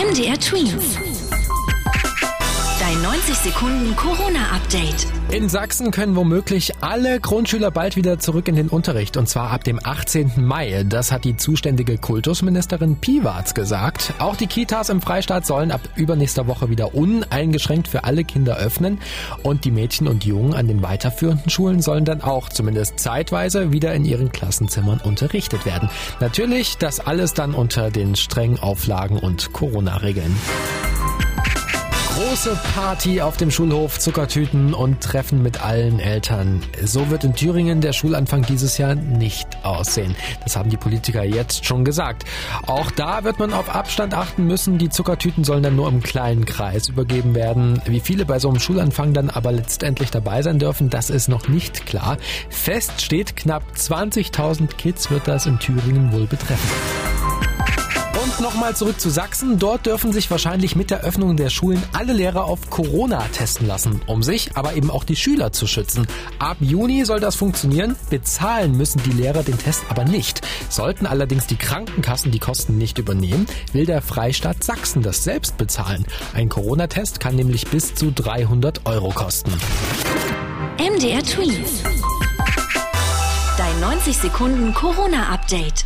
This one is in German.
MDR Twins. Dein 90 Sekunden Corona-Update. In Sachsen können womöglich alle Grundschüler bald wieder zurück in den Unterricht und zwar ab dem 18. Mai. Das hat die zuständige Kultusministerin Piwarz gesagt. Auch die Kitas im Freistaat sollen ab übernächster Woche wieder uneingeschränkt für alle Kinder öffnen und die Mädchen und Jungen an den weiterführenden Schulen sollen dann auch zumindest zeitweise wieder in ihren Klassenzimmern unterrichtet werden. Natürlich das alles dann unter den strengen Auflagen und Corona-Regeln. Große Party auf dem Schulhof, Zuckertüten und Treffen mit allen Eltern. So wird in Thüringen der Schulanfang dieses Jahr nicht aussehen. Das haben die Politiker jetzt schon gesagt. Auch da wird man auf Abstand achten müssen. Die Zuckertüten sollen dann nur im kleinen Kreis übergeben werden. Wie viele bei so einem Schulanfang dann aber letztendlich dabei sein dürfen, das ist noch nicht klar. Fest steht, knapp 20.000 Kids wird das in Thüringen wohl betreffen. Nochmal zurück zu Sachsen. Dort dürfen sich wahrscheinlich mit der Öffnung der Schulen alle Lehrer auf Corona testen lassen, um sich, aber eben auch die Schüler zu schützen. Ab Juni soll das funktionieren. Bezahlen müssen die Lehrer den Test aber nicht. Sollten allerdings die Krankenkassen die Kosten nicht übernehmen, will der Freistaat Sachsen das selbst bezahlen. Ein Corona-Test kann nämlich bis zu 300 Euro kosten. MDR Twins. Dein 90 Sekunden Corona-Update.